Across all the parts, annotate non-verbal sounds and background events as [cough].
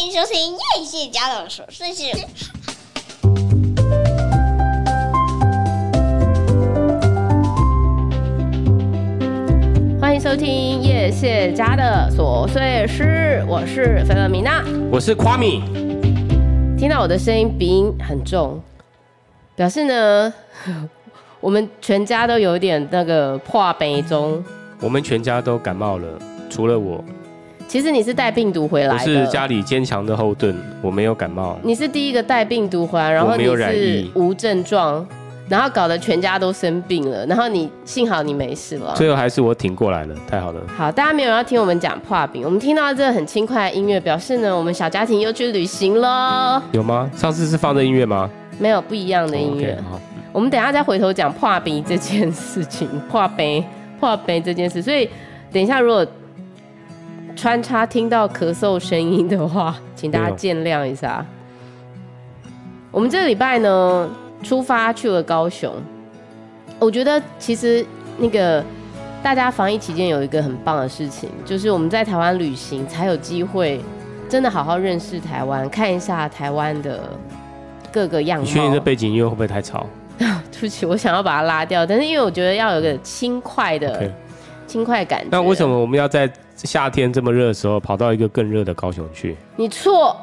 欢迎收听叶谢家的琐碎事。欢迎收听叶谢家的琐碎事，我是菲乐米娜，我是夸米。听到我的声音鼻音很重，表示呢，[laughs] 我们全家都有点那个破杯中。我们全家都感冒了，除了我。其实你是带病毒回来的，我是家里坚强的后盾，我没有感冒。你是第一个带病毒回来，然后你是无症状，然后搞得全家都生病了，然后你幸好你没事了。最后还是我挺过来了，太好了。好，大家没有要听我们讲破病，我们听到这个很轻快的音乐，表示呢，我们小家庭又去旅行了。有吗？上次是放这音乐吗？没有，不一样的音乐。Oh, okay, 好，我们等一下再回头讲破病这件事情，破病破病这件事，所以等一下如果。穿插听到咳嗽声音的话，[laughs] 请大家见谅一下。我们这个礼拜呢，出发去了高雄。我觉得其实那个大家防疫期间有一个很棒的事情，就是我们在台湾旅行才有机会真的好好认识台湾，看一下台湾的各个样貌。你确定这背景音乐会不会太吵？[laughs] 对不起，我想要把它拉掉，但是因为我觉得要有个轻快的。Okay. 轻快感。那为什么我们要在夏天这么热的时候跑到一个更热的高雄去？你错，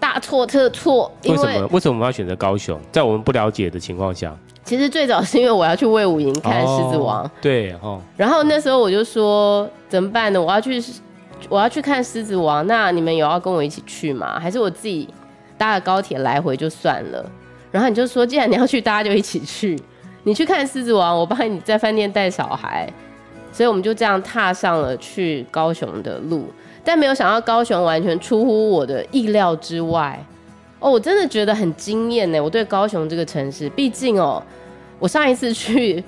大错特错。为什么？为什么我们要选择高雄？在我们不了解的情况下，其实最早是因为我要去魏武营看《狮子王》。对哦。然后那时候我就说怎么办呢？我要去，我要去看《狮子王》。那你们有要跟我一起去吗？还是我自己搭个高铁来回就算了？然后你就说，既然你要去，大家就一起去。你去看《狮子王》，我帮你在饭店带小孩。所以我们就这样踏上了去高雄的路，但没有想到高雄完全出乎我的意料之外。哦，我真的觉得很惊艳呢！我对高雄这个城市，毕竟哦，我上一次去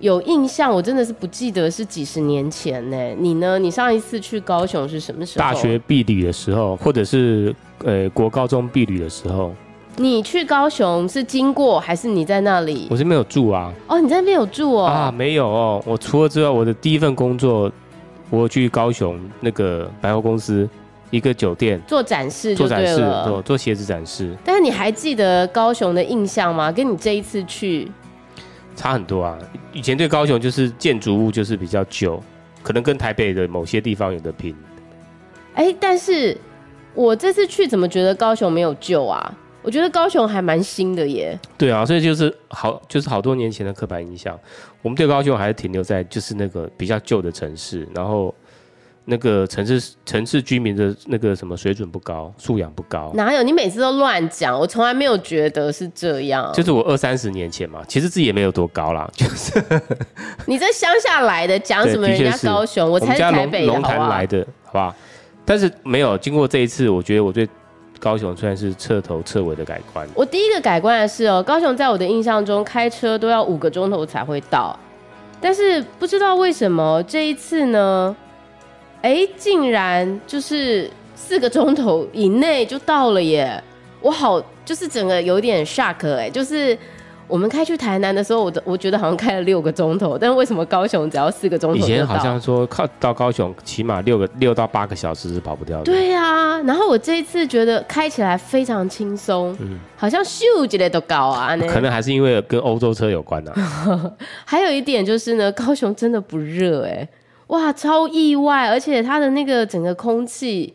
有印象，我真的是不记得是几十年前呢。你呢？你上一次去高雄是什么时候？大学毕旅的时候，或者是呃国高中毕旅的时候。你去高雄是经过还是你在那里？我是没有住啊。哦，你在那边有住哦？啊，没有哦。我除了之外，我的第一份工作，我去高雄那个百货公司一个酒店做展示做展示，做做鞋子展示。但是你还记得高雄的印象吗？跟你这一次去差很多啊。以前对高雄就是建筑物就是比较旧，可能跟台北的某些地方有的拼。哎，但是我这次去怎么觉得高雄没有旧啊？我觉得高雄还蛮新的耶。对啊，所以就是好，就是好多年前的刻板印象。我们对高雄还是停留在就是那个比较旧的城市，然后那个城市城市居民的那个什么水准不高，素养不高。哪有？你每次都乱讲，我从来没有觉得是这样。就是我二三十年前嘛，其实自己也没有多高啦。[laughs] 就是你在乡下来的，讲什么人家高雄？我才是台北的，龙潭来的，好吧？但是没有经过这一次，我觉得我对。高雄算是彻头彻尾的改观，我第一个改观的是哦，高雄在我的印象中开车都要五个钟头才会到，但是不知道为什么这一次呢，哎，竟然就是四个钟头以内就到了耶！我好，就是整个有点 shock 哎，就是。我们开去台南的时候，我我觉得好像开了六个钟头，但是为什么高雄只要四个钟头？以前好像说靠到高雄起码六个六到八个小时是跑不掉的。对啊，然后我这一次觉得开起来非常轻松，嗯，好像咻之类都高啊。可能还是因为跟欧洲车有关呢、啊。[laughs] 还有一点就是呢，高雄真的不热哎，哇，超意外，而且它的那个整个空气。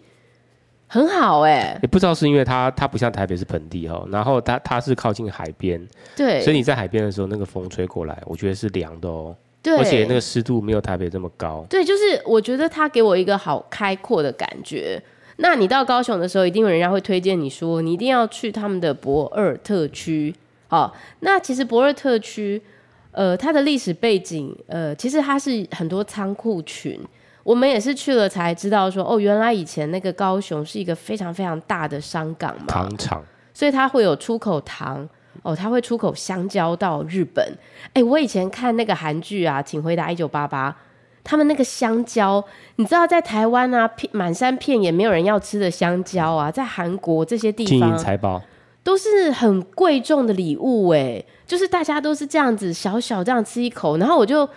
很好哎、欸，也不知道是因为它它不像台北是盆地哈，然后它它是靠近海边，对，所以你在海边的时候，那个风吹过来，我觉得是凉的哦，对，而且那个湿度没有台北这么高，对，就是我觉得它给我一个好开阔的感觉。那你到高雄的时候，一定有人家会推荐你说，你一定要去他们的博尔特区。好，那其实博尔特区，呃，它的历史背景，呃，其实它是很多仓库群。我们也是去了才知道说，哦，原来以前那个高雄是一个非常非常大的商港嘛，糖厂，所以它会有出口糖，哦，它会出口香蕉到日本。哎，我以前看那个韩剧啊，请回答一九八八，他们那个香蕉，你知道在台湾啊，片满山遍野没有人要吃的香蕉啊，在韩国这些地方，金银财宝都是很贵重的礼物，哎，就是大家都是这样子小小这样吃一口，然后我就。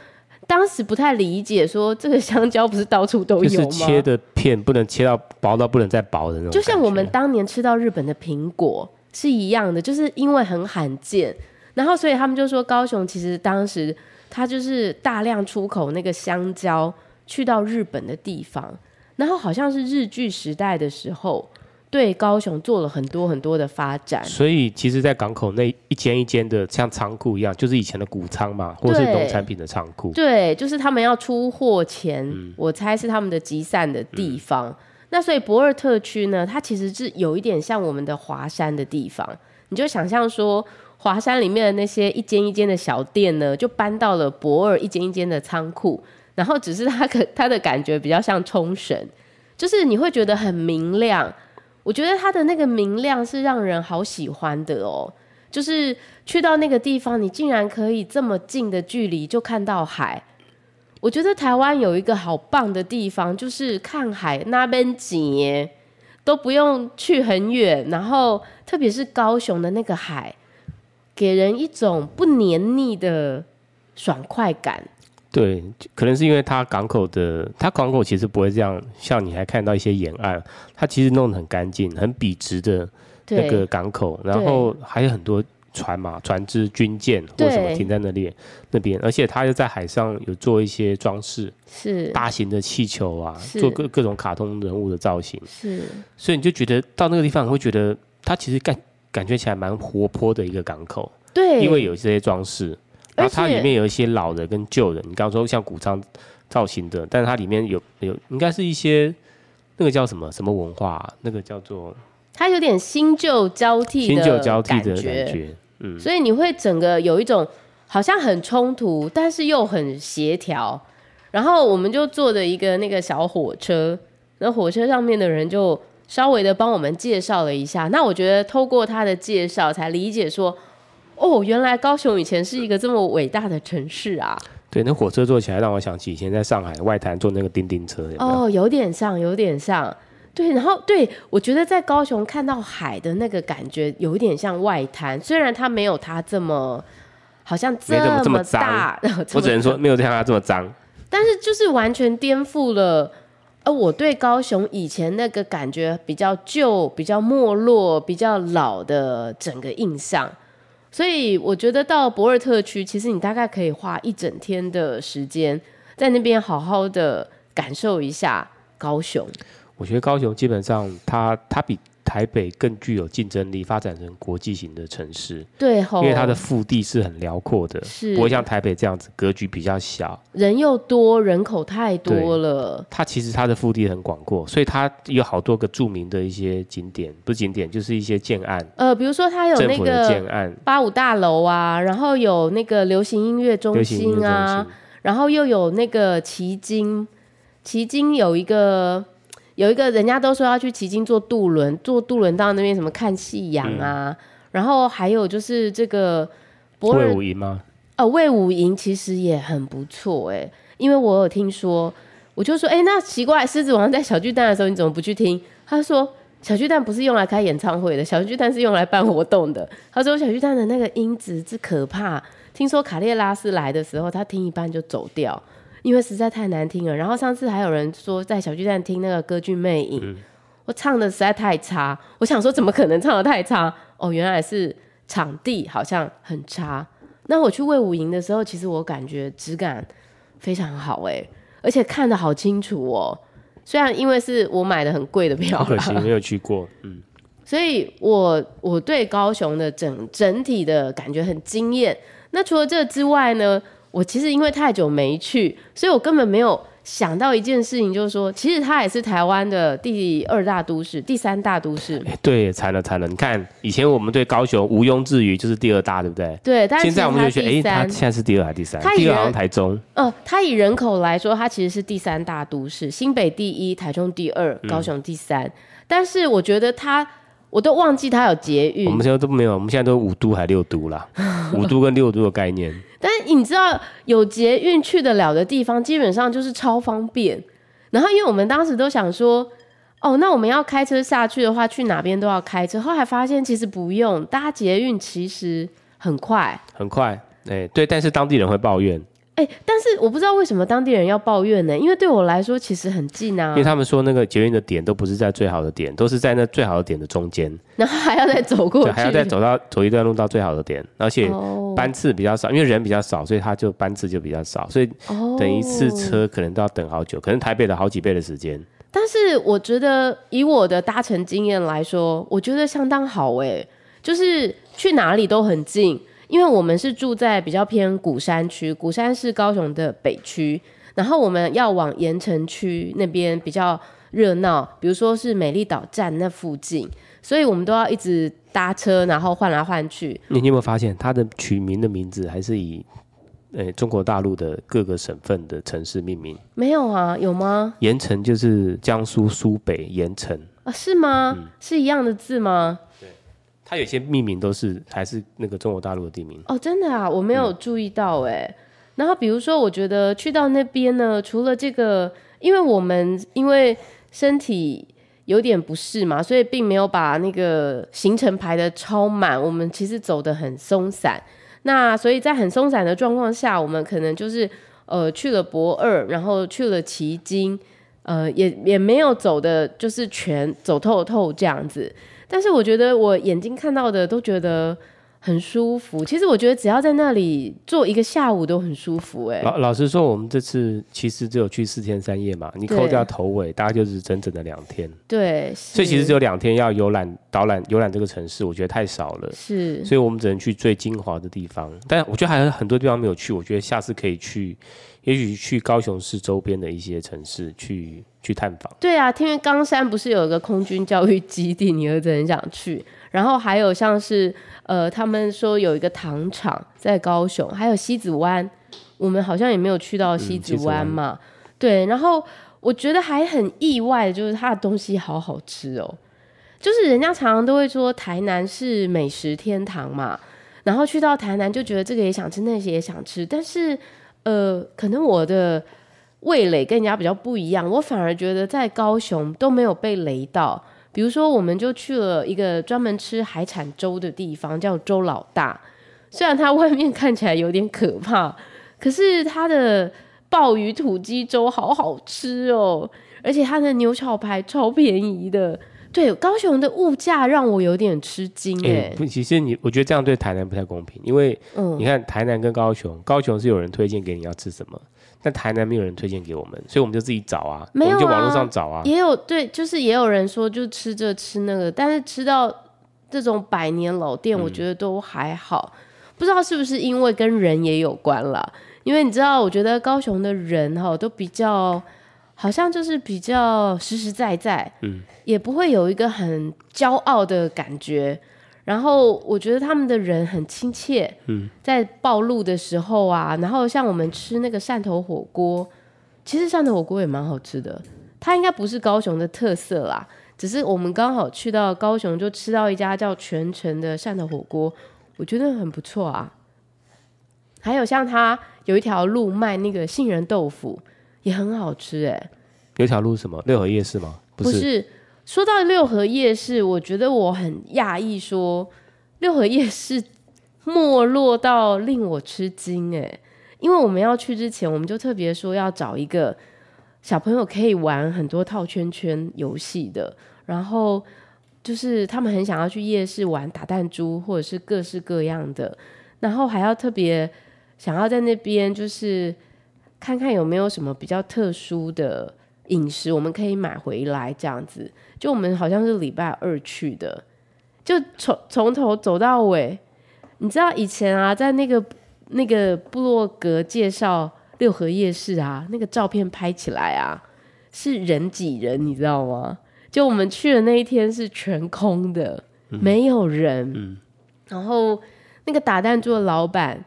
当时不太理解，说这个香蕉不是到处都有吗？就是切的片不能切到薄到不能再薄的那种。就像我们当年吃到日本的苹果是一样的，就是因为很罕见，然后所以他们就说高雄其实当时它就是大量出口那个香蕉去到日本的地方，然后好像是日据时代的时候。对高雄做了很多很多的发展，所以其实，在港口那一间一间的像仓库一样，就是以前的谷仓嘛，或是农产品的仓库。对，就是他们要出货前，嗯、我猜是他们的集散的地方。嗯、那所以博尔特区呢，它其实是有一点像我们的华山的地方。你就想象说，华山里面的那些一间一间的小店呢，就搬到了博尔一间一间的仓库，然后只是它可它的感觉比较像冲绳，就是你会觉得很明亮。我觉得它的那个明亮是让人好喜欢的哦，就是去到那个地方，你竟然可以这么近的距离就看到海。我觉得台湾有一个好棒的地方，就是看海那边景都不用去很远，然后特别是高雄的那个海，给人一种不黏腻的爽快感。对，可能是因为它港口的，它港口其实不会这样，像你还看到一些沿岸，它其实弄得很干净、很笔直的那个港口，然后还有很多船嘛、船只、军舰或什么停在那里那边，而且它又在海上有做一些装饰，是大型的气球啊，做各各种卡通人物的造型，是，所以你就觉得到那个地方，你会觉得它其实感感觉起来蛮活泼的一个港口，对，因为有这些装饰。然后它里面有一些老的跟旧的，你刚刚说像谷仓造型的，但是它里面有有应该是一些那个叫什么什么文化、啊，那个叫做它有点新旧交替新旧交替的感觉，嗯，所以你会整个有一种好像很冲突，但是又很协调。然后我们就坐着一个那个小火车，那火车上面的人就稍微的帮我们介绍了一下。那我觉得透过他的介绍，才理解说。哦，原来高雄以前是一个这么伟大的城市啊！对，那火车坐起来让我想起以前在上海外滩坐那个叮叮车有有？哦，有点像，有点像。对，然后对，我觉得在高雄看到海的那个感觉有一点像外滩，虽然它没有它这么好像这么这么大，[laughs] 我只能说没有像它这么脏，但是就是完全颠覆了呃我对高雄以前那个感觉比较旧、比较没落、比较老的整个印象。所以我觉得到博尔特区，其实你大概可以花一整天的时间在那边好好的感受一下高雄。我觉得高雄基本上它它比台北更具有竞争力，发展成国际型的城市。对吼，因为它的腹地是很辽阔的，是不会像台北这样子格局比较小，人又多，人口太多了。它其实它的腹地很广阔，所以它有好多个著名的一些景点，不是景点就是一些建案。呃，比如说它有那个建案八五大楼啊，然后有那个流行音乐中心啊，然后又有那个旗津，旗津有一个。有一个人家都说要去旗津坐渡轮，坐渡轮到那边什么看夕阳啊，嗯、然后还有就是这个卫武营吗？哦，魏武营其实也很不错哎，因为我有听说，我就说哎，那奇怪，狮子王在小巨蛋的时候你怎么不去听？他说小巨蛋不是用来开演唱会的，小巨蛋是用来办活动的。他说小巨蛋的那个音质之可怕，听说卡列拉斯来的时候，他听一半就走掉。因为实在太难听了，然后上次还有人说在小巨蛋听那个歌剧魅影，嗯、我唱的实在太差，我想说怎么可能唱的太差？哦，原来是场地好像很差。那我去魏武营的时候，其实我感觉质感非常好哎，而且看得好清楚哦。虽然因为是我买的很贵的票，可惜没有去过，嗯。[laughs] 所以我我对高雄的整整体的感觉很惊艳。那除了这之外呢？我其实因为太久没去，所以我根本没有想到一件事情，就是说，其实它也是台湾的第二大都市、第三大都市。欸、对，惨了惨了！你看，以前我们对高雄毋庸置疑就是第二大，对不对？对，但现在我们就觉得，哎，它现在是第二还是第三？第二好像台中。呃，它以人口来说，它其实是第三大都市，新北第一，台中第二，高雄第三。嗯、但是我觉得它。我都忘记它有捷运，我们现在都没有，我们现在都五都还六都啦，五都跟六都的概念。[laughs] 但你知道，有捷运去得了的地方，基本上就是超方便。然后，因为我们当时都想说，哦，那我们要开车下去的话，去哪边都要开车。后来发现其实不用，搭捷运其实很快，很快。哎，对，但是当地人会抱怨。哎、欸，但是我不知道为什么当地人要抱怨呢？因为对我来说其实很近啊。因为他们说那个捷运的点都不是在最好的点，都是在那最好的点的中间，[laughs] 然后还要再走过去，还要再走到走一段路到最好的点，而且班次比较少，因为人比较少，所以他就班次就比较少，所以等一次车可能都要等好久，可能台北的好几倍的时间。但是我觉得以我的搭乘经验来说，我觉得相当好哎，就是去哪里都很近。因为我们是住在比较偏古山区，鼓山是高雄的北区，然后我们要往盐城区那边比较热闹，比如说是美丽岛站那附近，所以我们都要一直搭车，然后换来换去。你你有没有发现，它的取名的名字还是以，诶，中国大陆的各个省份的城市命名？没有啊，有吗？盐城就是江苏苏北盐城啊，是吗？嗯，是一样的字吗？对它有些命名都是还是那个中国大陆的地名哦，真的啊，我没有注意到哎、嗯。然后比如说，我觉得去到那边呢，除了这个，因为我们因为身体有点不适嘛，所以并没有把那个行程排的超满。我们其实走得很松散。那所以在很松散的状况下，我们可能就是呃去了博二，然后去了奇经，呃也也没有走的，就是全走透透这样子。但是我觉得我眼睛看到的都觉得很舒服。其实我觉得只要在那里坐一个下午都很舒服。哎，老老实说，我们这次其实只有去四天三夜嘛，你扣掉头尾，大概就是整整的两天。对，所以其实只有两天要游览导览游览这个城市，我觉得太少了。是，所以我们只能去最精华的地方。但我觉得还有很多地方没有去，我觉得下次可以去。也许去高雄市周边的一些城市去去探访。对啊，听为冈山不是有一个空军教育基地，你儿子很想去。然后还有像是呃，他们说有一个糖厂在高雄，还有西子湾，我们好像也没有去到西子湾嘛。嗯，对，然后我觉得还很意外，就是它的东西好好吃哦。就是人家常常都会说台南是美食天堂嘛，然后去到台南就觉得这个也想吃，那些也想吃，但是。呃，可能我的味蕾跟人家比较不一样，我反而觉得在高雄都没有被雷到。比如说，我们就去了一个专门吃海产粥的地方，叫粥老大。虽然它外面看起来有点可怕，可是它的鲍鱼土鸡粥好好吃哦，而且它的牛小排超便宜的。对，高雄的物价让我有点吃惊哎、欸。其实你，我觉得这样对台南不太公平，因为你看台南跟高雄，嗯、高雄是有人推荐给你要吃什么，但台南没有人推荐给我们，所以我们就自己找啊，没有啊，我们就网络上找啊。也有对，就是也有人说就吃这吃那个，但是吃到这种百年老店，我觉得都还好、嗯。不知道是不是因为跟人也有关了，因为你知道，我觉得高雄的人哈都比较。好像就是比较实实在在，嗯，也不会有一个很骄傲的感觉。然后我觉得他们的人很亲切，嗯，在暴露的时候啊，然后像我们吃那个汕头火锅，其实汕头火锅也蛮好吃的。它应该不是高雄的特色啦，只是我们刚好去到高雄就吃到一家叫全城的汕头火锅，我觉得很不错啊。还有像它有一条路卖那个杏仁豆腐。也很好吃哎、欸，有条路什么六合夜市吗？不是。说到六合夜市，我觉得我很讶异，说六合夜市没落到令我吃惊哎、欸。因为我们要去之前，我们就特别说要找一个小朋友可以玩很多套圈圈游戏的，然后就是他们很想要去夜市玩打弹珠或者是各式各样的，然后还要特别想要在那边就是。看看有没有什么比较特殊的饮食，我们可以买回来这样子。就我们好像是礼拜二去的，就从从头走到尾。你知道以前啊，在那个那个部落格介绍六合夜市啊，那个照片拍起来啊，是人挤人，你知道吗？就我们去的那一天是全空的，嗯、没有人、嗯。然后那个打弹珠的老板。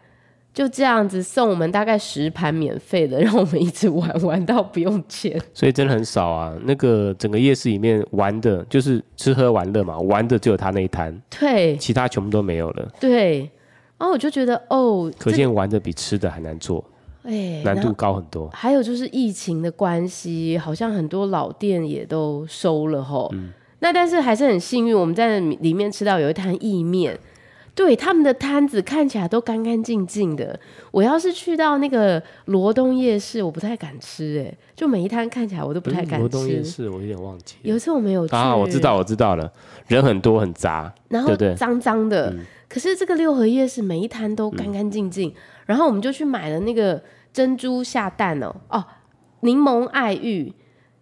就这样子送我们大概十盘免费的，让我们一直玩玩到不用钱。[laughs] 所以真的很少啊。那个整个夜市里面玩的，就是吃喝玩乐嘛，玩的只有他那一摊，对，其他全部都没有了。对，然后我就觉得哦，可见玩的比吃的还难做，哎，难度高很多。还有就是疫情的关系，好像很多老店也都收了吼。嗯，那但是还是很幸运，我们在里面吃到有一摊意面。对，他们的摊子看起来都干干净净的。我要是去到那个罗东夜市，我不太敢吃，哎，就每一摊看起来我都不太敢吃。罗东夜市我有点忘记。有一次我没有去啊，我知道，我知道了，人很多很杂，然后脏脏的。嗯、可是这个六合夜市每一摊都干干净净，嗯、然后我们就去买了那个珍珠下蛋哦，哦，柠檬爱玉，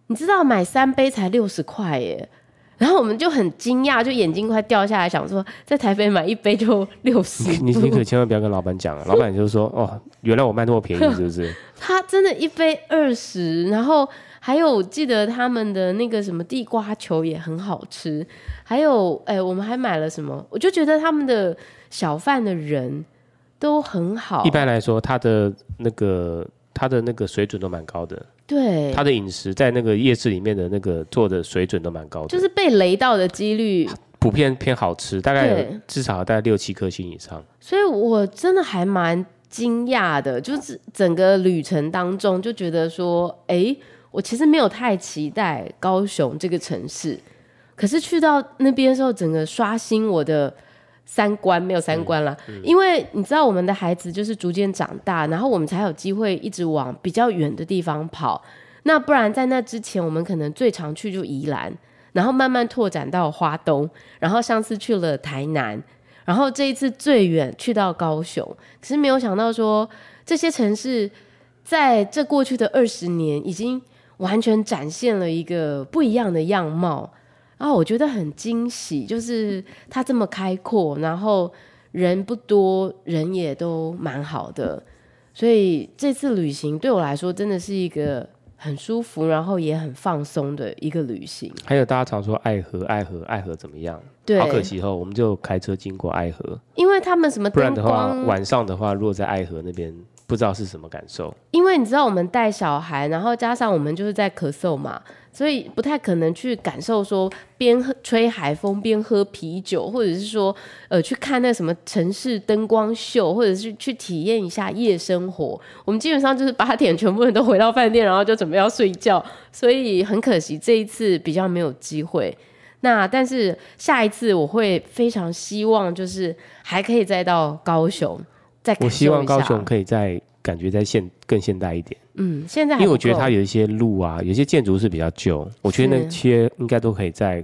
你知道买三杯才六十块耶。然后我们就很惊讶，就眼睛快掉下来，想说在台北买一杯就六十。你你可千万不要跟老板讲，老板就是说哦，原来我卖那么便宜，[laughs] 是不是？他真的一杯二十，然后还有我记得他们的那个什么地瓜球也很好吃，还有哎，我们还买了什么？我就觉得他们的小贩的人都很好。一般来说，他的那个他的那个水准都蛮高的。对，他的饮食在那个夜市里面的那个做的水准都蛮高的，就是被雷到的几率普遍偏好吃，大概至少大概六七颗星以上。所以我真的还蛮惊讶的，就是整个旅程当中就觉得说，哎，我其实没有太期待高雄这个城市，可是去到那边的时候，整个刷新我的。三观没有三观了，嗯嗯、因为你知道我们的孩子就是逐渐长大，然后我们才有机会一直往比较远的地方跑。那不然在那之前，我们可能最常去就宜兰，然后慢慢拓展到花东，然后上次去了台南，然后这一次最远去到高雄。可是没有想到说这些城市在这过去的二十年，已经完全展现了一个不一样的样貌。啊，我觉得很惊喜，就是它这么开阔，然后人不多，人也都蛮好的，所以这次旅行对我来说真的是一个很舒服，然后也很放松的一个旅行。还有大家常说爱河，爱河，爱河怎么样？对，好可惜哦，我们就开车经过爱河，因为他们什么，不然的话，晚上的话，落在爱河那边。不知道是什么感受，因为你知道我们带小孩，然后加上我们就是在咳嗽嘛，所以不太可能去感受说边吹海风边喝啤酒，或者是说呃去看那什么城市灯光秀，或者是去体验一下夜生活。我们基本上就是八点全部人都回到饭店，然后就准备要睡觉，所以很可惜这一次比较没有机会。那但是下一次我会非常希望就是还可以再到高雄。再我希望高雄可以再感觉在现更现代一点。嗯，现在因为我觉得它有一些路啊，有些建筑是比较旧，我觉得那些应该都可以在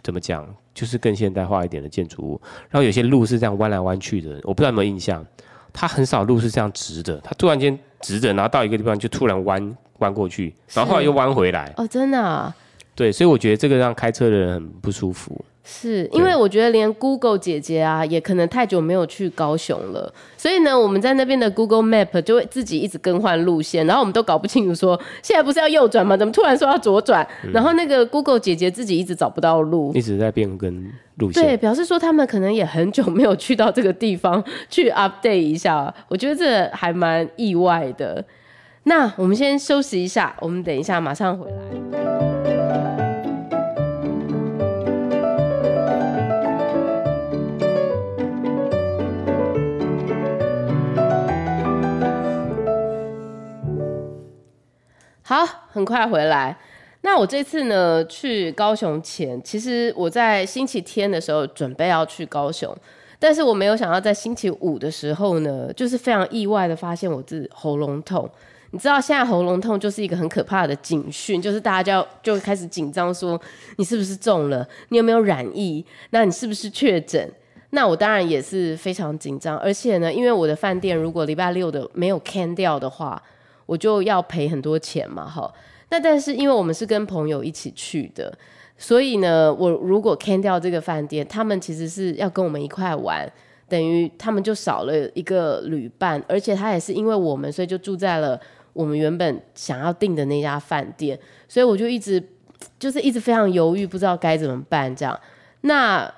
怎么讲，就是更现代化一点的建筑物。然后有些路是这样弯来弯去的，我不知道有没有印象，它很少路是这样直的，它突然间直的，然后到一个地方就突然弯弯过去，然后后来又弯回来。哦，真的啊？对，所以我觉得这个让开车的人很不舒服。是因为我觉得连 Google 姐姐啊，也可能太久没有去高雄了，所以呢，我们在那边的 Google Map 就会自己一直更换路线，然后我们都搞不清楚说现在不是要右转吗？怎么突然说要左转？嗯、然后那个 Google 姐姐自己一直找不到路，一直在变更路线。对，表示说他们可能也很久没有去到这个地方去 update 一下，我觉得这还蛮意外的。那我们先休息一下，我们等一下马上回来。好，很快回来。那我这次呢，去高雄前，其实我在星期天的时候准备要去高雄，但是我没有想到在星期五的时候呢，就是非常意外的发现我自己喉咙痛。你知道现在喉咙痛就是一个很可怕的警讯，就是大家就就开始紧张，说你是不是中了？你有没有染疫？那你是不是确诊？那我当然也是非常紧张，而且呢，因为我的饭店如果礼拜六的没有 can 掉的话。我就要赔很多钱嘛，哈。那但是因为我们是跟朋友一起去的，所以呢，我如果 can 掉这个饭店，他们其实是要跟我们一块玩，等于他们就少了一个旅伴，而且他也是因为我们，所以就住在了我们原本想要订的那家饭店，所以我就一直就是一直非常犹豫，不知道该怎么办这样。那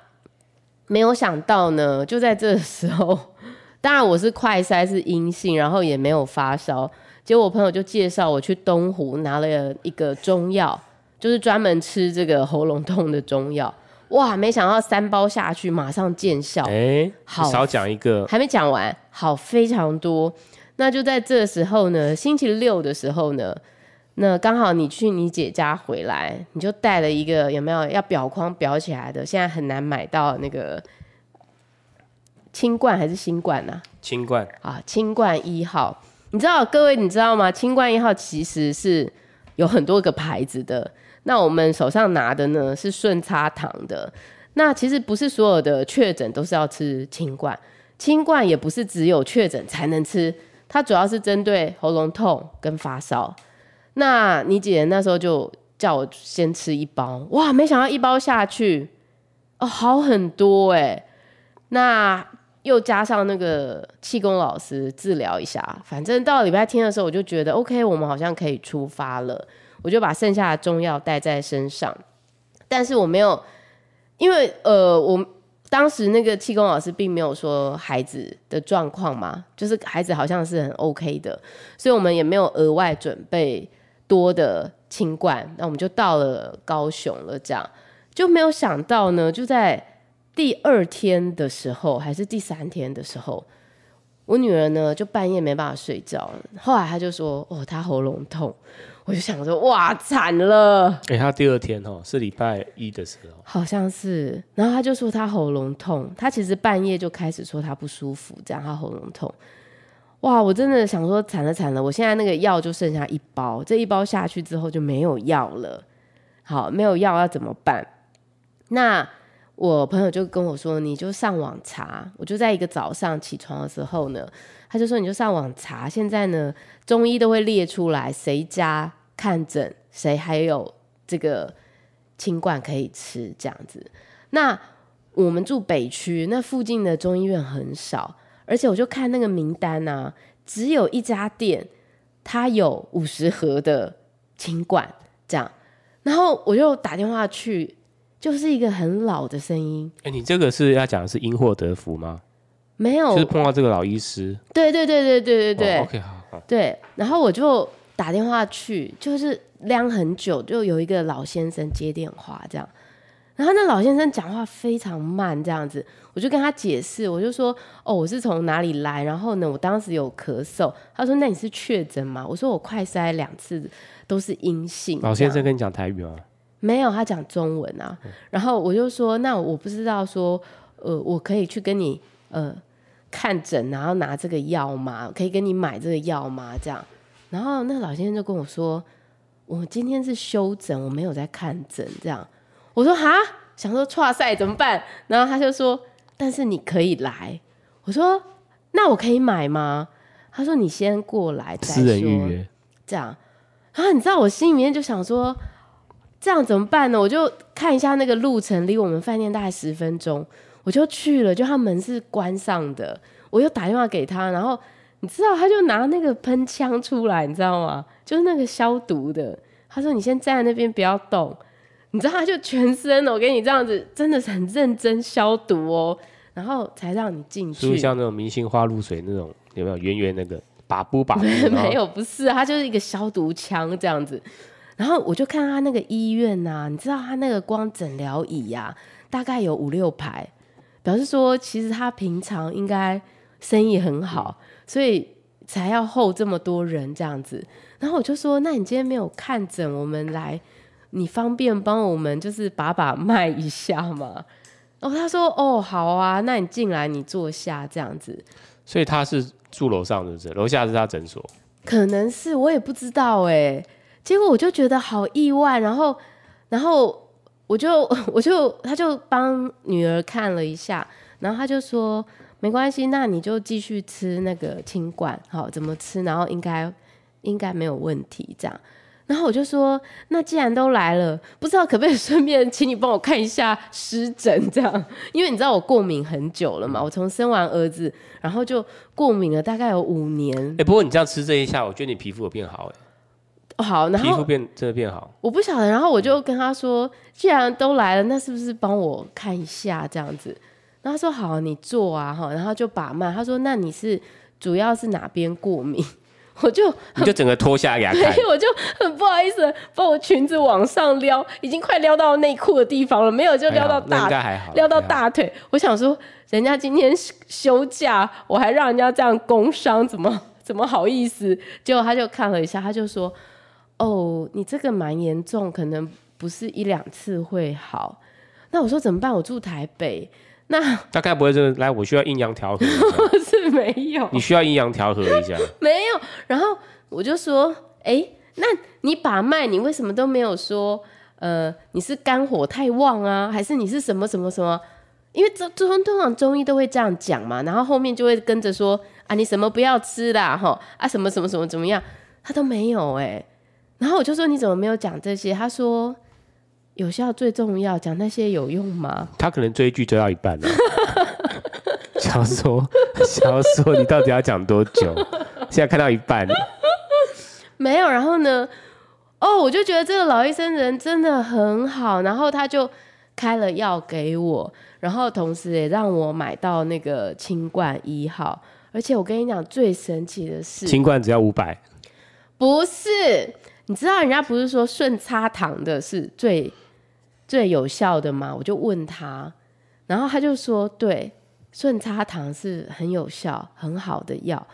没有想到呢，就在这时候，[laughs] 当然我是快筛是阴性，然后也没有发烧。结果我朋友就介绍我去东湖拿了一个中药，就是专门吃这个喉咙痛的中药。哇，没想到三包下去马上见效。哎、欸，好，少讲一个，还没讲完，好非常多。那就在这时候呢，星期六的时候呢，那刚好你去你姐家回来，你就带了一个有没有要裱框裱起来的？现在很难买到那个清冠还是新冠呢？清冠啊，清冠一号。你知道各位你知道吗？清冠一号其实是有很多个牌子的。那我们手上拿的呢是顺差堂的。那其实不是所有的确诊都是要吃清冠，清冠也不是只有确诊才能吃，它主要是针对喉咙痛跟发烧。那你姐那时候就叫我先吃一包，哇，没想到一包下去，哦，好很多哎。那又加上那个气功老师治疗一下，反正到礼拜天的时候，我就觉得 OK，我们好像可以出发了。我就把剩下的中药带在身上，但是我没有，因为呃，我当时那个气功老师并没有说孩子的状况嘛，就是孩子好像是很 OK 的，所以我们也没有额外准备多的清冠。那我们就到了高雄了，这样就没有想到呢，就在。第二天的时候，还是第三天的时候，我女儿呢就半夜没办法睡觉。后来她就说：“哦，她喉咙痛。”我就想说：“哇，惨了！”哎、欸，她第二天哦，是礼拜一的时候，好像是。然后她就说她喉咙痛，她其实半夜就开始说她不舒服，这样她喉咙痛。哇，我真的想说惨了惨了！我现在那个药就剩下一包，这一包下去之后就没有药了。好，没有药要怎么办？那。我朋友就跟我说：“你就上网查。”我就在一个早上起床的时候呢，他就说：“你就上网查。”现在呢，中医都会列出来谁家看诊，谁还有这个清冠可以吃这样子。那我们住北区，那附近的中医院很少，而且我就看那个名单啊，只有一家店，它有五十盒的清冠这样。然后我就打电话去。就是一个很老的声音。哎、欸，你这个是要讲的是因祸得福吗？没有，就是碰到这个老医师。对对对对对对对。哦、OK，好好。对，然后我就打电话去，就是晾很久，就有一个老先生接电话这样。然后那老先生讲话非常慢，这样子，我就跟他解释，我就说：“哦，我是从哪里来？然后呢，我当时有咳嗽。”他说：“那你是确诊吗？”我说：“我快筛两次都是阴性。”老先生跟你讲台语吗？没有，他讲中文啊。然后我就说，那我不知道说，呃，我可以去跟你呃看诊，然后拿这个药吗？可以跟你买这个药吗？这样。然后那老先生就跟我说，我今天是休诊，我没有在看诊。这样。我说哈，想说剉赛怎么办？然后他就说，但是你可以来。我说那我可以买吗？他说你先过来再说。这样。然后你知道我心里面就想说。这样怎么办呢？我就看一下那个路程，离我们饭店大概十分钟，我就去了。就他门是关上的，我又打电话给他，然后你知道，他就拿那个喷枪出来，你知道吗？就是那个消毒的。他说：“你先站在那边，不要动。”你知道，他就全身，我给你这样子，真的是很认真消毒哦，然后才让你进去。就像那种明星花露水那种，有没有圆圆那个把布把布？[laughs] 没有，不是，它就是一个消毒枪这样子。然后我就看他那个医院呐、啊，你知道他那个光诊疗椅呀、啊，大概有五六排，表示说其实他平常应该生意很好，所以才要候这么多人这样子。然后我就说，那你今天没有看诊，我们来，你方便帮我们就是把把脉一下吗？然后他说，哦，好啊，那你进来，你坐下这样子。所以他是住楼上，是不是？楼下是他诊所？可能是，我也不知道哎、欸。结果我就觉得好意外，然后，然后我就 [laughs] 我就他就帮女儿看了一下，然后他就说没关系，那你就继续吃那个清管，好怎么吃，然后应该应该没有问题这样。然后我就说，那既然都来了，不知道可不可以顺便请你帮我看一下湿疹这样，因为你知道我过敏很久了嘛，我从生完儿子，然后就过敏了大概有五年。哎、不过你这样吃这一下，我觉得你皮肤有变好哎。好，然后皮肤变真的变好，我不晓得。然后我就跟他说，既然都来了，那是不是帮我看一下这样子？然后他说好，你坐啊哈。然后就把脉，他说那你是主要是哪边过敏？[laughs] 我就你就整个脱下来给他看，我就很不好意思把我裙子往上撩，已经快撩到内裤的地方了，没有就撩到大，撩到大腿。我想说，人家今天休假，我还让人家这样工伤，怎么怎么好意思？结果他就看了一下，他就说。哦，你这个蛮严重，可能不是一两次会好。那我说怎么办？我住台北，那 [laughs] 大概不会这个，来，我需要阴阳调和 [laughs] 是没有，你需要阴阳调和一下，[laughs] 没有。然后我就说，哎、欸，那你把脉，你为什么都没有说，呃，你是肝火太旺啊，还是你是什么什么什么？因为这通通常中医都会这样讲嘛，然后后面就会跟着说啊，你什么不要吃啦，哈啊什么什么什么怎么样，他都没有哎、欸。然后我就说你怎么没有讲这些？他说。有效最重要，讲那些有用吗？他可能追剧追到一半了，[laughs] 想说 [laughs] 想说你到底要讲多久？现在看到一半了，没有。然后呢？哦，我就觉得这个老医生人真的很好，然后他就开了药给我，然后同时也让我买到那个清冠一号。而且我跟你讲，最神奇的是，清冠只要五百，不是？你知道人家不是说顺插糖的是最。最有效的吗？我就问他，然后他就说：“对，顺差糖是很有效、很好的药，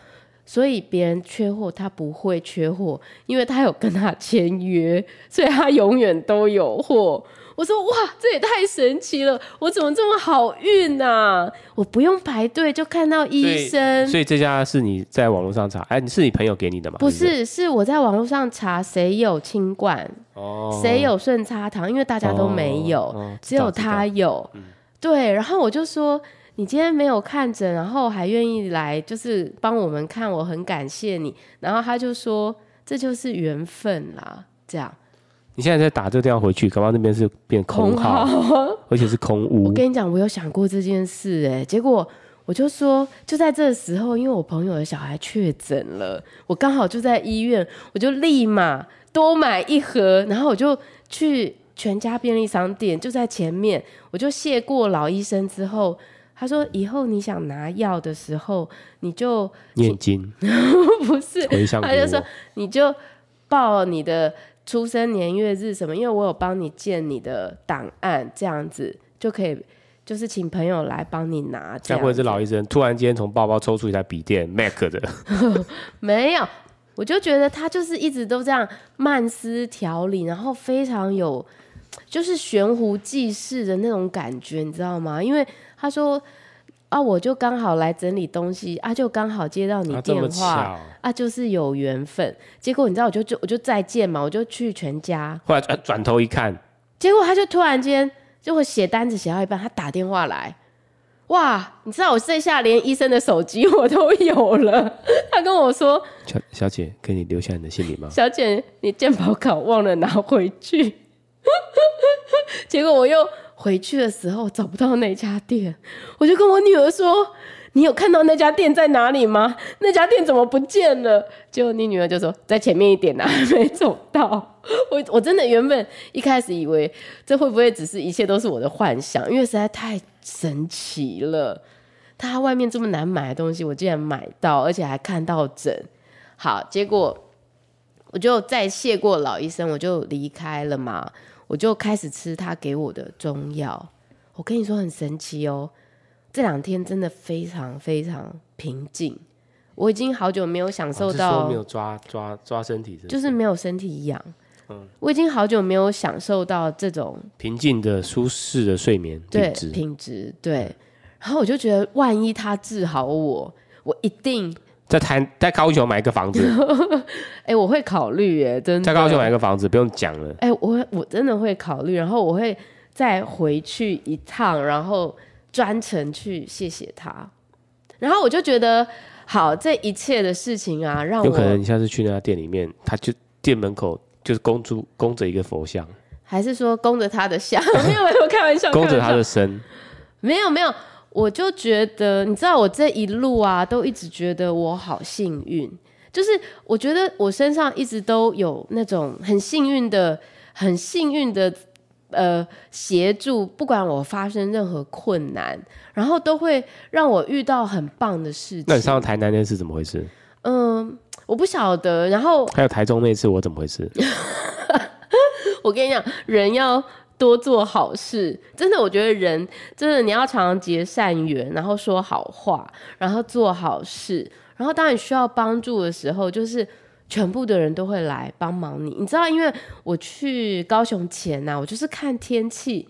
所以别人缺货他不会缺货，因为他有跟他签约，所以他永远都有货。”我说：“哇，这也太神奇了！我怎么这么好运啊？我不用排队就看到医生。”所以这家是你在网络上查？哎，你是你朋友给你的吗？不是，是，是我在网络上查谁有清冠，哦，谁有顺差糖，因为大家都没有，哦哦、只有他有。嗯、对，然后我就说：“你今天没有看诊，然后还愿意来，就是帮我们看，我很感谢你。”然后他就说：“这就是缘分啦。”这样。你现在在打这个电话回去，刚刚那边是变空号，[laughs] 而且是空屋。我跟你讲，我有想过这件事，哎，结果我就说，就在这个时候，因为我朋友的小孩确诊了，我刚好就在医院，我就立马多买一盒，然后我就去全家便利商店，就在前面，我就谢过老医生之后，他说以后你想拿药的时候，你就念经，[laughs] 不是，他就说你就报你的。出生年月日什么？因为我有帮你建你的档案，这样子就可以，就是请朋友来帮你拿。这样或者是老医生突然间从包包抽出一台笔电，Mac 的，[laughs] 没有，我就觉得他就是一直都这样慢思调理，然后非常有就是悬壶济世的那种感觉，你知道吗？因为他说。啊，我就刚好来整理东西啊，就刚好接到你电话啊，啊，就是有缘分。结果你知道，我就就我就再见嘛，我就去全家。后来转转头一看，结果他就突然间就会写单子写到一半，他打电话来，哇！你知道我剩下连医生的手机 [laughs] 我都有了。他跟我说：“小小姐，可以你留下你的姓名吗？”小姐，你健保卡忘了拿回去。[laughs] 结果我又。回去的时候找不到那家店，[laughs] 我就跟我女儿说：“你有看到那家店在哪里吗？那家店怎么不见了？”结果你女儿就说：“在前面一点呢，还 [laughs] 没走到。[laughs] ”我我真的原本一开始以为这会不会只是一切都是我的幻想，因为实在太神奇了。他外面这么难买的东西，我竟然买到，而且还看到整。好，结果我就再谢过老医生，我就离开了嘛。我就开始吃他给我的中药，我跟你说很神奇哦，这两天真的非常非常平静，我已经好久没有享受到，哦、没有抓抓抓身体是是，就是？没有身体痒，嗯，我已经好久没有享受到这种平静的舒适的睡眠品质，品质对，然后我就觉得万一他治好我，我一定。在台在高雄买一个房子，[laughs] 哎、欸，我会考虑耶，真的。在高雄买一个房子，不用讲了。哎、欸，我我真的会考虑，然后我会再回去一趟，然后专程去谢谢他。然后我就觉得，好，这一切的事情啊，让我有可能你下次去那家店里面，他就店门口就是供住供着一个佛像，还是说供着他的像？[laughs] 没有没有，开玩笑，供着他的身，没有没有。我就觉得，你知道，我这一路啊，都一直觉得我好幸运。就是我觉得我身上一直都有那种很幸运的、很幸运的呃协助，不管我发生任何困难，然后都会让我遇到很棒的事情。那你上台南那次怎么回事？嗯，我不晓得。然后还有台中那次我怎么回事？[laughs] 我跟你讲，人要。多做好事，真的，我觉得人真的你要常常结善缘，然后说好话，然后做好事，然后当你需要帮助的时候，就是全部的人都会来帮忙你。你知道，因为我去高雄前呐、我就是看天气，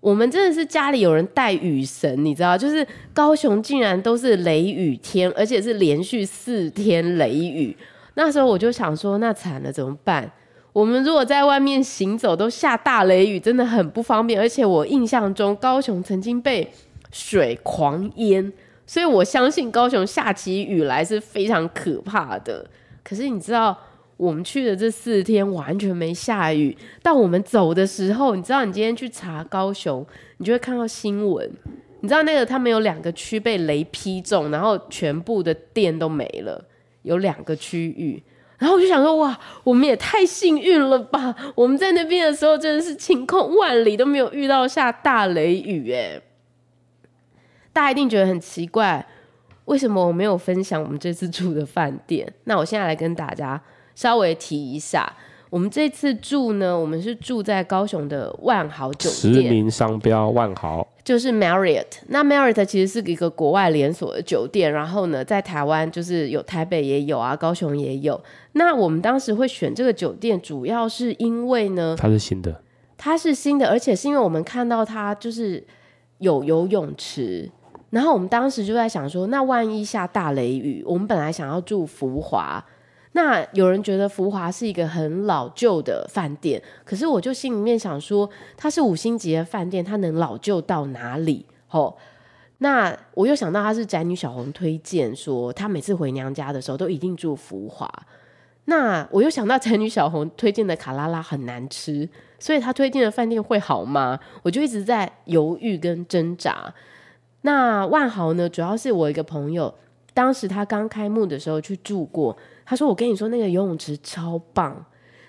我们真的是家里有人带雨神，你知道，就是高雄竟然都是雷雨天，而且是连续四天雷雨。那时候我就想说，那惨了怎么办？我们如果在外面行走都下大雷雨，真的很不方便。而且我印象中高雄曾经被水狂淹，所以我相信高雄下起雨来是非常可怕的。可是你知道？我们去的这四天完全没下雨，到我们走的时候，你知道，你今天去查高雄，你就会看到新闻，你知道那个他们有两个区被雷劈中，然后全部的电都没了，有两个区域，然后我就想说，哇，我们也太幸运了吧！我们在那边的时候真的是晴空万里，都没有遇到下大雷雨，哎，大家一定觉得很奇怪，为什么我没有分享我们这次住的饭店？那我现在来跟大家。稍微提一下，我们这次住呢，我们是住在高雄的万豪酒店，实名商标万豪，就是 Marriott。那 Marriott 其实是一个国外连锁的酒店，然后呢，在台湾就是有台北也有啊，高雄也有。那我们当时会选这个酒店，主要是因为呢，它是新的，它是新的，而且是因为我们看到它就是有游泳池，然后我们当时就在想说，那万一下大雷雨，我们本来想要住福华。那有人觉得福华是一个很老旧的饭店，可是我就心里面想说，它是五星级的饭店，它能老旧到哪里？吼，那我又想到他是宅女小红推荐说，她每次回娘家的时候都一定住福华。那我又想到宅女小红推荐的卡拉拉很难吃，所以她推荐的饭店会好吗？我就一直在犹豫跟挣扎。那万豪呢？主要是我一个朋友，当时他刚开幕的时候去住过。他说：“我跟你说，那个游泳池超棒，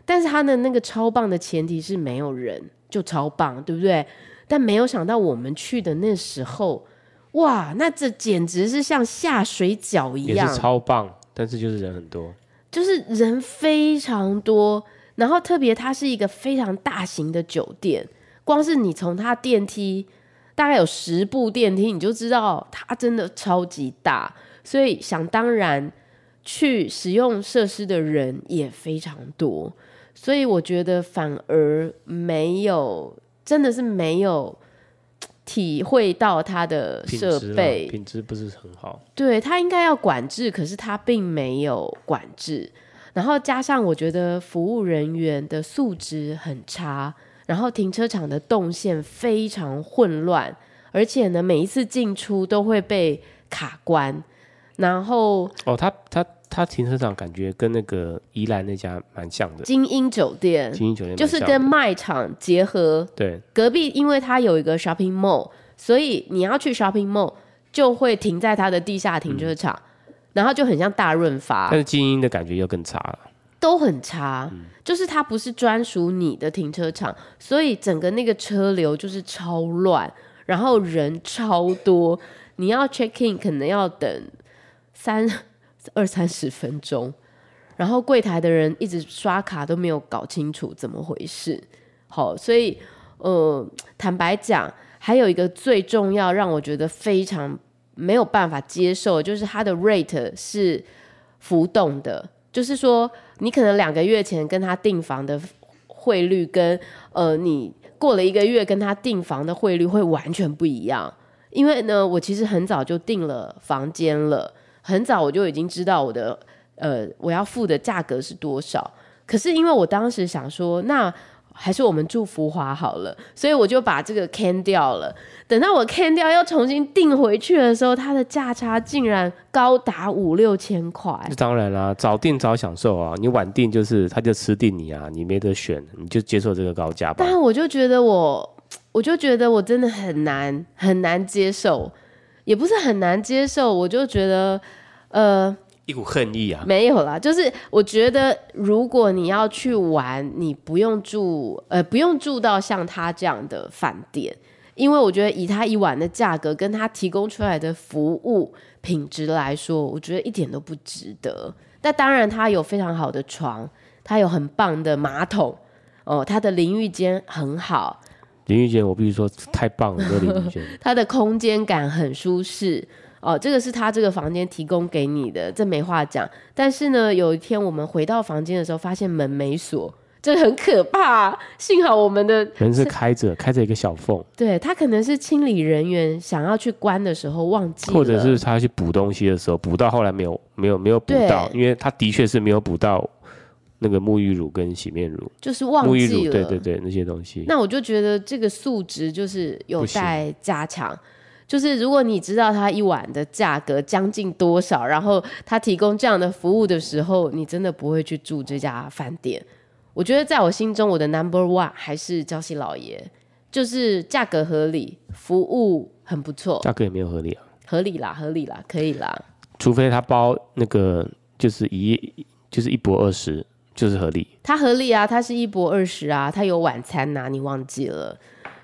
但是他的那个超棒的前提是没有人，就超棒，对不对？但没有想到我们去的那时候，哇，那这简直是像下水饺一样，也是超棒，但是就是人很多，就是人非常多。然后特别它是一个非常大型的酒店，光是你从它电梯大概有十部电梯，你就知道它真的超级大，所以想当然。”去使用设施的人也非常多，所以我觉得反而没有，真的是没有体会到它的设备品质不是很好。对，它应该要管制，可是它并没有管制。然后加上我觉得服务人员的素质很差，然后停车场的动线非常混乱，而且呢，每一次进出都会被卡关。然后哦，他他他停车场感觉跟那个宜兰那家蛮像的，精英酒店，精英酒店就是跟卖场结合。对，隔壁因为它有一个 shopping mall，所以你要去 shopping mall 就会停在它的地下停车场，嗯、然后就很像大润发。但是精英的感觉又更差了，都很差，嗯、就是它不是专属你的停车场，所以整个那个车流就是超乱，然后人超多，你要 check in 可能要等。三 [laughs] 二三十分钟，然后柜台的人一直刷卡都没有搞清楚怎么回事。好，所以呃，坦白讲，还有一个最重要让我觉得非常没有办法接受，就是它的 rate 是浮动的，就是说你可能两个月前跟他订房的汇率跟呃你过了一个月跟他订房的汇率会完全不一样。因为呢，我其实很早就订了房间了。很早我就已经知道我的呃我要付的价格是多少，可是因为我当时想说，那还是我们住福华好了，所以我就把这个 can 掉了。等到我 can 掉要重新订回去的时候，它的价差竟然高达五六千块。当然啦，早订早享受啊，你晚订就是他就吃定你啊，你没得选，你就接受这个高价吧。但我就觉得我，我就觉得我真的很难很难接受。也不是很难接受，我就觉得，呃，一股恨意啊。没有啦，就是我觉得，如果你要去玩，你不用住，呃，不用住到像他这样的饭店，因为我觉得以他一晚的价格跟他提供出来的服务品质来说，我觉得一点都不值得。那当然，他有非常好的床，他有很棒的马桶，哦，他的淋浴间很好。淋浴间，我必须说太棒了，这个淋浴间，[laughs] 它的空间感很舒适哦。这个是他这个房间提供给你的，这没话讲。但是呢，有一天我们回到房间的时候，发现门没锁，这很可怕。幸好我们的门是开着，开着一个小缝。对，他可能是清理人员想要去关的时候忘记，或者是他去补东西的时候补到，后来没有没有没有补到，因为他的确是没有补到那个沐浴乳跟洗面乳，就是忘记了。对对对，那些东西。那我就觉得这个素质就是有待加强。就是如果你知道他一晚的价格将近多少，然后他提供这样的服务的时候，你真的不会去住这家饭店。我觉得在我心中，我的 number one 还是娇西老爷，就是价格合理，服务很不错。价格也没有合理啊，合理啦，合理啦，可以啦。除非他包那个就是一就是一博二食，就是合理。它合理啊，它是一博二十啊，它有晚餐呐、啊，你忘记了？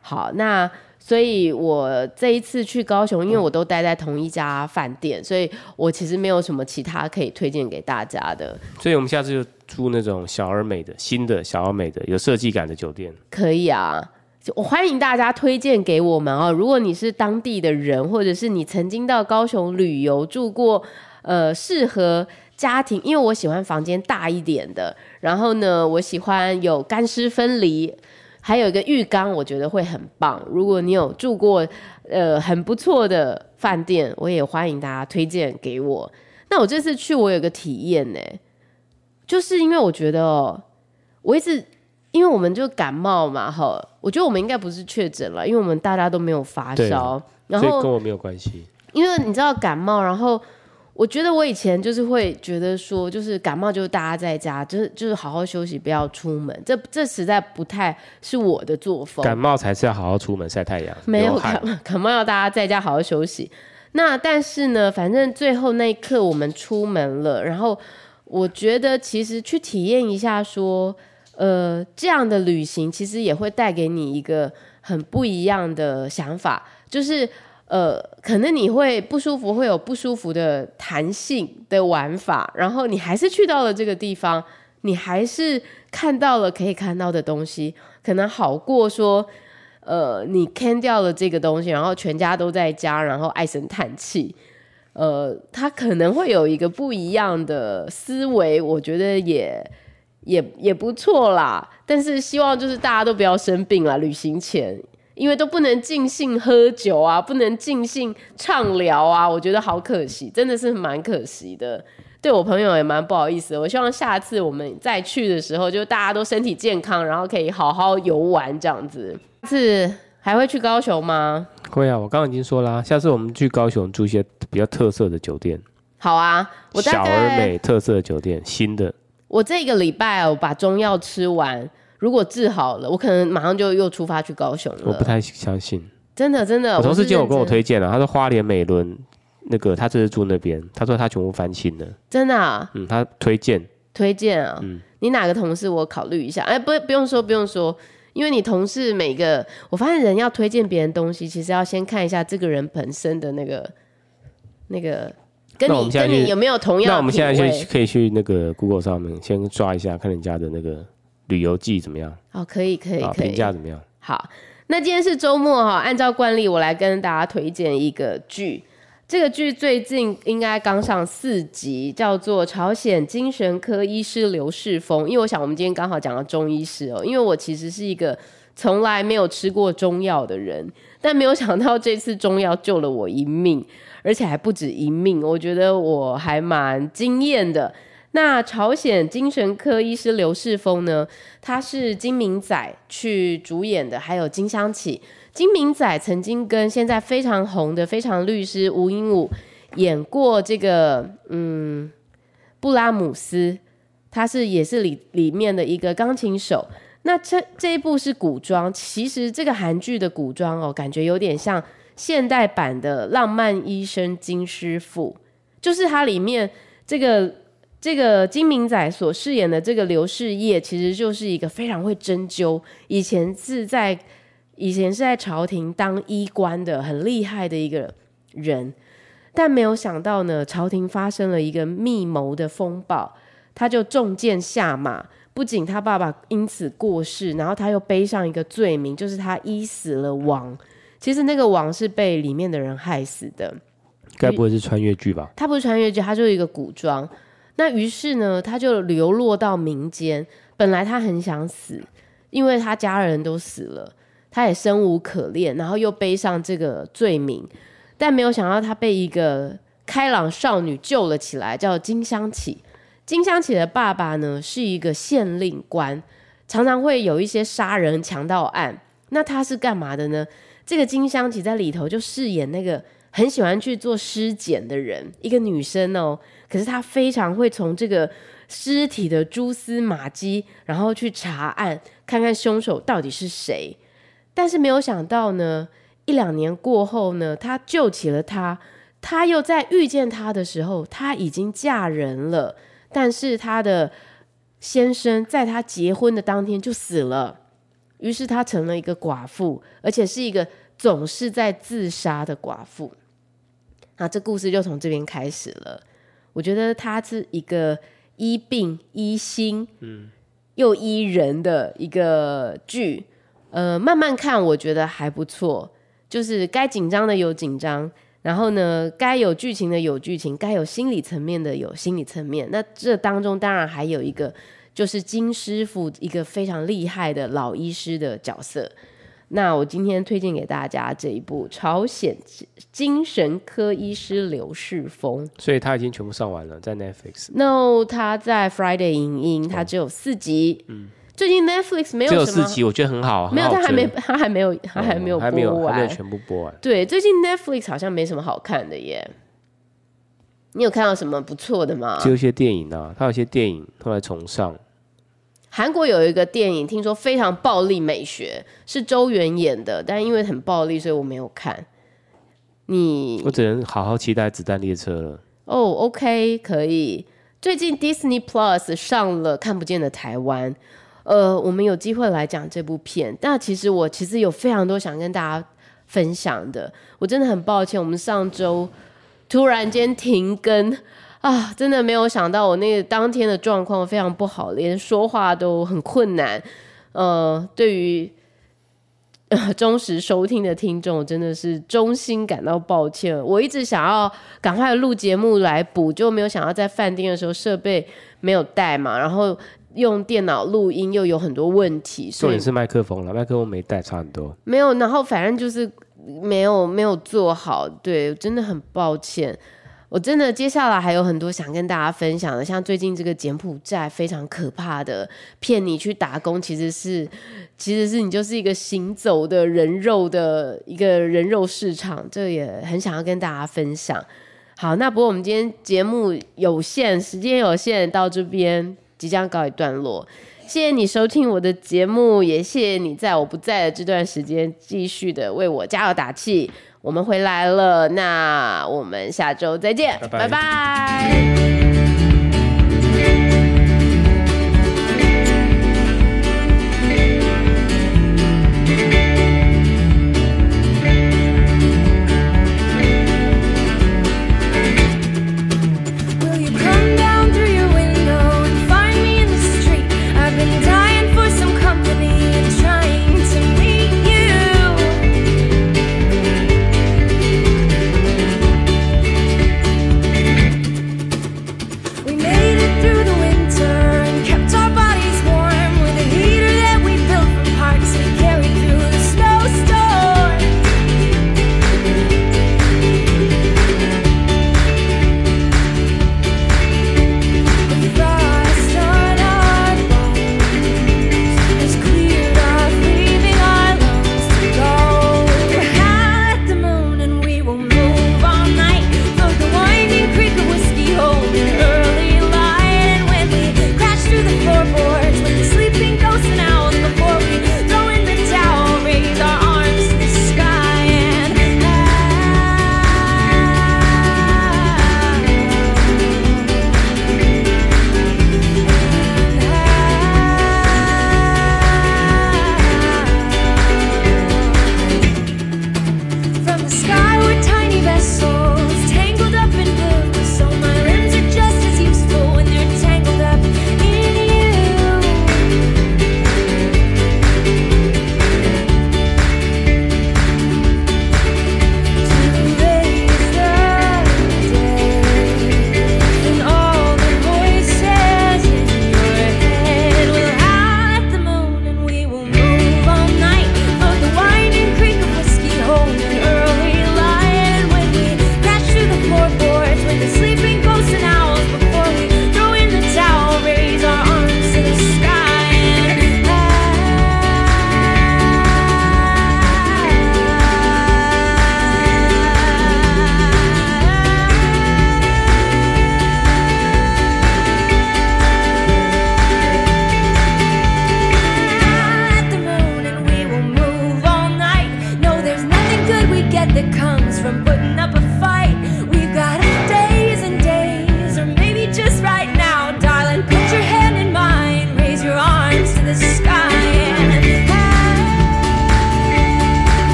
好，那。所以我这一次去高雄，因为我都待在同一家饭店，所以我其实没有什么其他可以推荐给大家的。所以我们下次就住那种小而美的、新的小而美的、有设计感的酒店。可以啊，我欢迎大家推荐给我们哦。如果你是当地的人，或者是你曾经到高雄旅游住过，呃，适合家庭，因为我喜欢房间大一点的，然后呢，我喜欢有干湿分离。还有一个浴缸，我觉得会很棒。如果你有住过，呃，很不错的饭店，我也欢迎大家推荐给我。那我这次去，我有个体验呢，就是因为我觉得哦，我一直因为我们就感冒嘛，哈，我觉得我们应该不是确诊了，因为我们大家都没有发烧，然后跟我没有关系。因为你知道感冒，然后。我觉得我以前就是会觉得说，就是感冒就大家在家，就是就是好好休息，不要出门。这这实在不太是我的作风。感冒才是要好好出门晒太阳。没有感冒，感冒要大家在家好好休息。那但是呢，反正最后那一刻我们出门了，然后我觉得其实去体验一下说，呃，这样的旅行其实也会带给你一个很不一样的想法，就是。呃，可能你会不舒服，会有不舒服的弹性的玩法，然后你还是去到了这个地方，你还是看到了可以看到的东西，可能好过说，呃，你 can 掉了这个东西，然后全家都在家，然后唉声叹气，呃，他可能会有一个不一样的思维，我觉得也也也不错啦，但是希望就是大家都不要生病啦，旅行前。因为都不能尽兴喝酒啊，不能尽兴畅聊啊，我觉得好可惜，真的是蛮可惜的。对我朋友也蛮不好意思的。我希望下次我们再去的时候，就大家都身体健康，然后可以好好游玩这样子。下次还会去高雄吗？会啊，我刚刚已经说啦，下次我们去高雄住一些比较特色的酒店。好啊，我小而美特色的酒店，新的。我这个礼拜我把中药吃完。如果治好了，我可能马上就又出发去高雄了。我不太相信，真的真的。我同事今天有跟我推荐了，他说花莲美伦那个他这是住那边，他说他全部翻新了，真的啊。嗯，他推荐推荐啊。嗯，你哪个同事我考虑一下？哎，不不用说不用说，因为你同事每个，我发现人要推荐别人东西，其实要先看一下这个人本身的那个那个跟你跟你有没有同样。那我们现在去可以去那个 Google 上面先抓一下，看人家的那个。旅游记怎么样？哦，可以，可以，可以。评价怎么样？好，那今天是周末哈，按照惯例，我来跟大家推荐一个剧。这个剧最近应该刚上四集，叫做《朝鲜精神科医师刘世峰》。因为我想，我们今天刚好讲到中医师哦，因为我其实是一个从来没有吃过中药的人，但没有想到这次中药救了我一命，而且还不止一命，我觉得我还蛮惊艳的。那朝鲜精神科医师刘世峰呢？他是金明载去主演的，还有金湘琪。金明载曾经跟现在非常红的非常律师吴英武演过这个嗯布拉姆斯，他是也是里里面的一个钢琴手。那这这一部是古装，其实这个韩剧的古装哦，感觉有点像现代版的《浪漫医生金师傅》，就是它里面这个。这个金明仔所饰演的这个刘世业，其实就是一个非常会针灸，以前是在以前是在朝廷当医官的，很厉害的一个人。但没有想到呢，朝廷发生了一个密谋的风暴，他就中箭下马。不仅他爸爸因此过世，然后他又背上一个罪名，就是他医死了王。其实那个王是被里面的人害死的。该不会是穿越剧吧？他不是穿越剧，他就是一个古装。那于是呢，他就流落到民间，本来他很想死，因为他家人都死了，他也生无可恋，然后又背上这个罪名，但没有想到他被一个开朗少女救了起来，叫金香起。金香起的爸爸呢是一个县令官，常常会有一些杀人强盗案。那他是干嘛的呢？这个金香起在里头就饰演那个很喜欢去做尸检的人，一个女生哦。可是他非常会从这个尸体的蛛丝马迹，然后去查案，看看凶手到底是谁。但是没有想到呢，一两年过后呢，他救起了他。他又在遇见他的时候，她已经嫁人了。但是他的先生在他结婚的当天就死了，于是他成了一个寡妇，而且是一个总是在自杀的寡妇。那这故事就从这边开始了。我觉得它是一个医病医心，嗯，又医人的一个剧。呃，慢慢看，我觉得还不错。就是该紧张的有紧张。然后呢，该有剧情的有剧情，该有心理层面的有心理层面。那这当中当然还有一个，就是金师傅一个非常厉害的老医师的角色。那我今天推荐给大家这一部《朝鲜精神科医师刘世峰》，所以他已经全部上完了，在 Netflix。No，他在 Friday 影音，他只有四集。嗯。最近 Netflix 没有只有四集，我觉得很好。没有，他还没，他还没有，他还没有播完，还没有全部播完。对，最近 Netflix 好像没什么好看的耶。你有看到什么不错的吗？只有一些电影啊，他有些电影后来重上。韩国有一个电影，听说非常暴力美学，是周元演的，但因为很暴力，所以我没有看。你，我只能好好期待《子弹列车》了。哦，OK，可以。最近 Disney Plus 上了《看不见的台湾》。呃，我们有机会来讲这部片，但其实我其实有非常多想跟大家分享的。我真的很抱歉，我们上周突然间停更啊，真的没有想到我那个当天的状况非常不好，连说话都很困难。呃，对于呃忠实收听的听众，真的是衷心感到抱歉。我一直想要赶快录节目来补，就没有想到在饭店的时候设备没有带嘛，然后。用电脑录音又有很多问题，所以重点是麦克风了，麦克风没带，差很多。没有，然后反正就是没有没有做好，对，真的很抱歉。我真的接下来还有很多想跟大家分享的，像最近这个柬埔寨非常可怕的骗你去打工，其实是其实是你就是一个行走的人肉的一个人肉市场，这也很想要跟大家分享。好，那不过我们今天节目有限，时间有限，到这边。即将告一段落，谢谢你收听我的节目，也谢谢你在我不在的这段时间继续的为我加油打气。我们回来了，那我们下周再见，拜拜。拜拜。